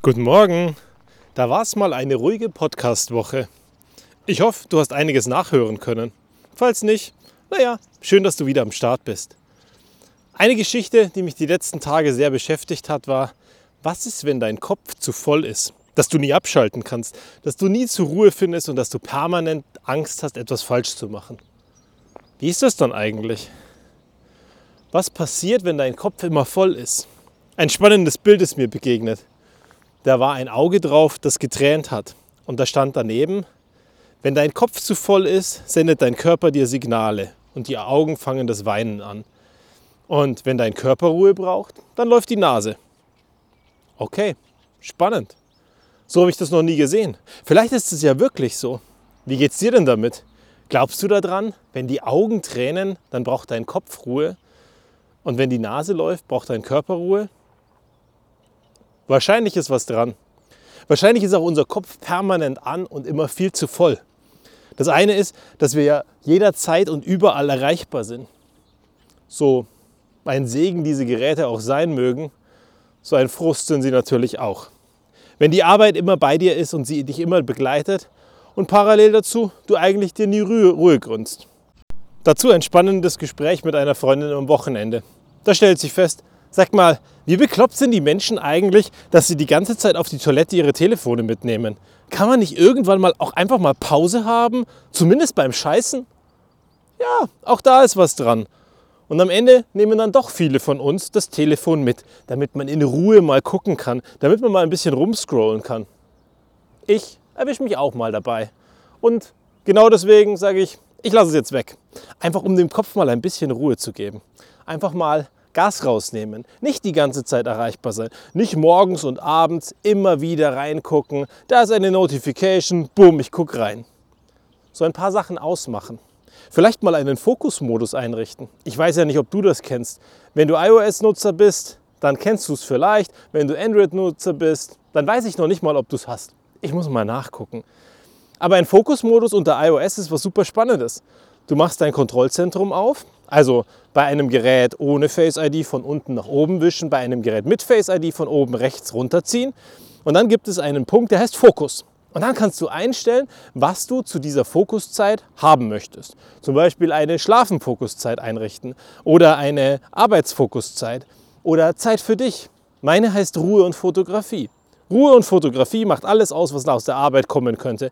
Guten Morgen. Da war es mal eine ruhige Podcast-Woche. Ich hoffe, du hast einiges nachhören können. Falls nicht, naja, schön, dass du wieder am Start bist. Eine Geschichte, die mich die letzten Tage sehr beschäftigt hat, war, was ist, wenn dein Kopf zu voll ist? Dass du nie abschalten kannst, dass du nie zur Ruhe findest und dass du permanent Angst hast, etwas falsch zu machen. Wie ist das dann eigentlich? Was passiert, wenn dein Kopf immer voll ist? Ein spannendes Bild ist mir begegnet. Da war ein Auge drauf, das getränt hat. Und da stand daneben, wenn dein Kopf zu voll ist, sendet dein Körper dir Signale und die Augen fangen das Weinen an. Und wenn dein Körper Ruhe braucht, dann läuft die Nase. Okay, spannend. So habe ich das noch nie gesehen. Vielleicht ist es ja wirklich so. Wie geht's dir denn damit? Glaubst du daran, wenn die Augen tränen, dann braucht dein Kopf Ruhe? Und wenn die Nase läuft, braucht dein Körper Ruhe? Wahrscheinlich ist was dran. Wahrscheinlich ist auch unser Kopf permanent an und immer viel zu voll. Das eine ist, dass wir ja jederzeit und überall erreichbar sind. So ein Segen diese Geräte auch sein mögen, so ein Frust sind sie natürlich auch. Wenn die Arbeit immer bei dir ist und sie dich immer begleitet und parallel dazu du eigentlich dir nie Ruhe, Ruhe gründest. Dazu ein spannendes Gespräch mit einer Freundin am Wochenende. Da stellt sich fest, sag mal, wie bekloppt sind die Menschen eigentlich, dass sie die ganze Zeit auf die Toilette ihre Telefone mitnehmen? Kann man nicht irgendwann mal auch einfach mal Pause haben? Zumindest beim Scheißen? Ja, auch da ist was dran. Und am Ende nehmen dann doch viele von uns das Telefon mit, damit man in Ruhe mal gucken kann, damit man mal ein bisschen rumscrollen kann. Ich erwische mich auch mal dabei. Und genau deswegen sage ich, ich lasse es jetzt weg. Einfach um dem Kopf mal ein bisschen Ruhe zu geben. Einfach mal Gas rausnehmen. Nicht die ganze Zeit erreichbar sein. Nicht morgens und abends immer wieder reingucken. Da ist eine Notification, boom, ich gucke rein. So ein paar Sachen ausmachen. Vielleicht mal einen Fokusmodus einrichten. Ich weiß ja nicht, ob du das kennst. Wenn du iOS-Nutzer bist, dann kennst du es vielleicht. Wenn du Android-Nutzer bist, dann weiß ich noch nicht mal, ob du es hast. Ich muss mal nachgucken. Aber ein Fokusmodus unter iOS ist was super Spannendes. Du machst dein Kontrollzentrum auf, also bei einem Gerät ohne Face ID von unten nach oben wischen, bei einem Gerät mit Face ID von oben rechts runterziehen. Und dann gibt es einen Punkt, der heißt Fokus. Und dann kannst du einstellen, was du zu dieser Fokuszeit haben möchtest. Zum Beispiel eine Schlafenfokuszeit einrichten oder eine Arbeitsfokuszeit oder Zeit für dich. Meine heißt Ruhe und Fotografie. Ruhe und Fotografie macht alles aus, was aus der Arbeit kommen könnte.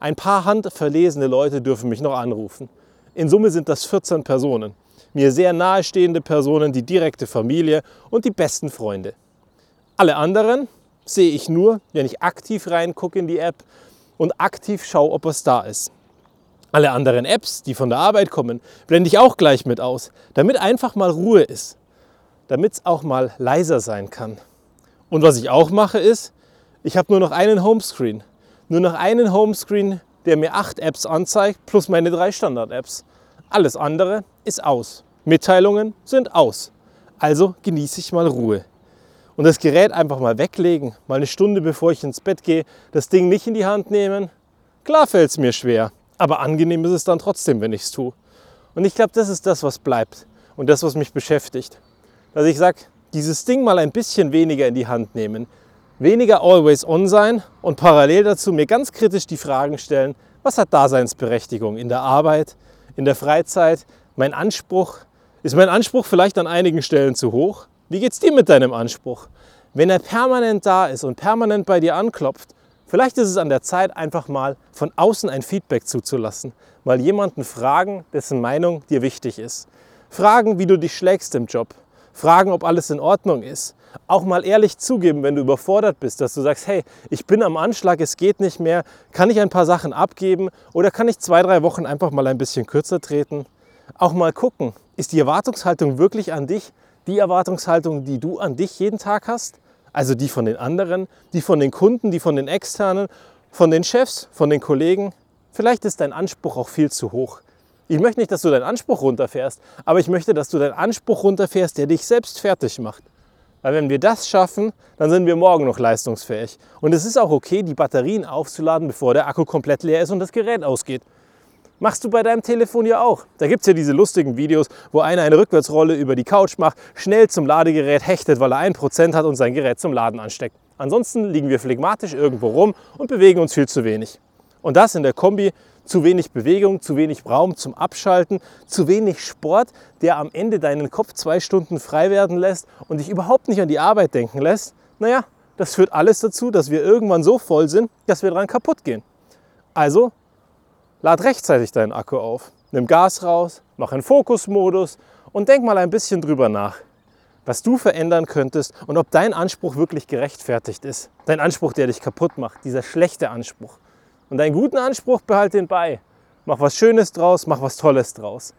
Ein paar handverlesene Leute dürfen mich noch anrufen. In Summe sind das 14 Personen. Mir sehr nahestehende Personen, die direkte Familie und die besten Freunde. Alle anderen sehe ich nur, wenn ich aktiv reingucke in die App und aktiv schaue, ob es da ist. Alle anderen Apps, die von der Arbeit kommen, blende ich auch gleich mit aus, damit einfach mal Ruhe ist, damit es auch mal leiser sein kann. Und was ich auch mache ist, ich habe nur noch einen Homescreen. Nur noch einen Homescreen, der mir acht Apps anzeigt, plus meine drei Standard-Apps. Alles andere ist aus. Mitteilungen sind aus. Also genieße ich mal Ruhe. Und das Gerät einfach mal weglegen, mal eine Stunde bevor ich ins Bett gehe, das Ding nicht in die Hand nehmen. Klar fällt es mir schwer, aber angenehm ist es dann trotzdem, wenn ich es tue. Und ich glaube, das ist das, was bleibt und das, was mich beschäftigt. Dass ich sage, dieses Ding mal ein bisschen weniger in die Hand nehmen, weniger always on sein und parallel dazu mir ganz kritisch die Fragen stellen, was hat Daseinsberechtigung in der Arbeit, in der Freizeit, mein Anspruch, ist mein Anspruch vielleicht an einigen Stellen zu hoch? Wie geht es dir mit deinem Anspruch? Wenn er permanent da ist und permanent bei dir anklopft, vielleicht ist es an der Zeit, einfach mal von außen ein Feedback zuzulassen. Mal jemanden fragen, dessen Meinung dir wichtig ist. Fragen, wie du dich schlägst im Job. Fragen, ob alles in Ordnung ist auch mal ehrlich zugeben, wenn du überfordert bist, dass du sagst, hey, ich bin am Anschlag, es geht nicht mehr, kann ich ein paar Sachen abgeben oder kann ich zwei, drei Wochen einfach mal ein bisschen kürzer treten? Auch mal gucken, ist die Erwartungshaltung wirklich an dich die Erwartungshaltung, die du an dich jeden Tag hast? Also die von den anderen, die von den Kunden, die von den Externen, von den Chefs, von den Kollegen? Vielleicht ist dein Anspruch auch viel zu hoch. Ich möchte nicht, dass du deinen Anspruch runterfährst, aber ich möchte, dass du deinen Anspruch runterfährst, der dich selbst fertig macht. Weil wenn wir das schaffen, dann sind wir morgen noch leistungsfähig. Und es ist auch okay, die Batterien aufzuladen, bevor der Akku komplett leer ist und das Gerät ausgeht. Machst du bei deinem Telefon ja auch. Da gibt es ja diese lustigen Videos, wo einer eine Rückwärtsrolle über die Couch macht, schnell zum Ladegerät hechtet, weil er 1% hat und sein Gerät zum Laden ansteckt. Ansonsten liegen wir phlegmatisch irgendwo rum und bewegen uns viel zu wenig. Und das in der Kombi zu wenig Bewegung, zu wenig Raum zum Abschalten, zu wenig Sport, der am Ende deinen Kopf zwei Stunden frei werden lässt und dich überhaupt nicht an die Arbeit denken lässt. Naja, das führt alles dazu, dass wir irgendwann so voll sind, dass wir dran kaputt gehen. Also lad rechtzeitig deinen Akku auf, nimm Gas raus, mach einen Fokusmodus und denk mal ein bisschen drüber nach, was du verändern könntest und ob dein Anspruch wirklich gerechtfertigt ist. Dein Anspruch, der dich kaputt macht, dieser schlechte Anspruch. Und deinen guten Anspruch behalt den bei. Mach was Schönes draus, mach was Tolles draus.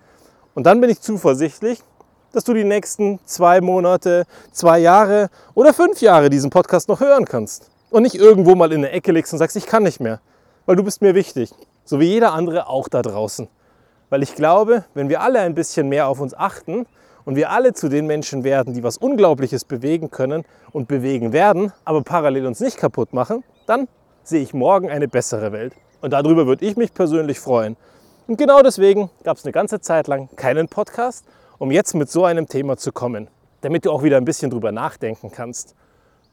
Und dann bin ich zuversichtlich, dass du die nächsten zwei Monate, zwei Jahre oder fünf Jahre diesen Podcast noch hören kannst. Und nicht irgendwo mal in der Ecke legst und sagst, ich kann nicht mehr. Weil du bist mir wichtig. So wie jeder andere auch da draußen. Weil ich glaube, wenn wir alle ein bisschen mehr auf uns achten und wir alle zu den Menschen werden, die was Unglaubliches bewegen können und bewegen werden, aber parallel uns nicht kaputt machen, dann sehe ich morgen eine bessere Welt. Und darüber würde ich mich persönlich freuen. Und genau deswegen gab es eine ganze Zeit lang keinen Podcast um jetzt mit so einem Thema zu kommen, damit du auch wieder ein bisschen drüber nachdenken kannst.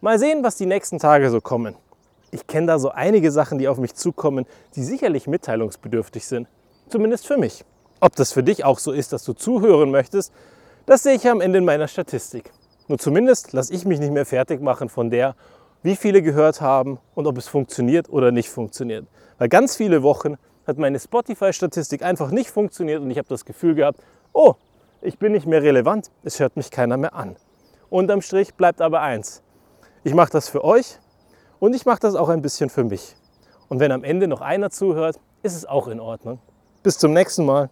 Mal sehen, was die nächsten Tage so kommen. Ich kenne da so einige Sachen, die auf mich zukommen, die sicherlich mitteilungsbedürftig sind. Zumindest für mich. Ob das für dich auch so ist, dass du zuhören möchtest, das sehe ich am Ende in meiner Statistik. Nur zumindest lasse ich mich nicht mehr fertig machen von der, wie viele gehört haben und ob es funktioniert oder nicht funktioniert. Weil ganz viele Wochen hat meine Spotify-Statistik einfach nicht funktioniert und ich habe das Gefühl gehabt, oh, ich bin nicht mehr relevant, es hört mich keiner mehr an. Unterm Strich bleibt aber eins. Ich mache das für euch und ich mache das auch ein bisschen für mich. Und wenn am Ende noch einer zuhört, ist es auch in Ordnung. Bis zum nächsten Mal.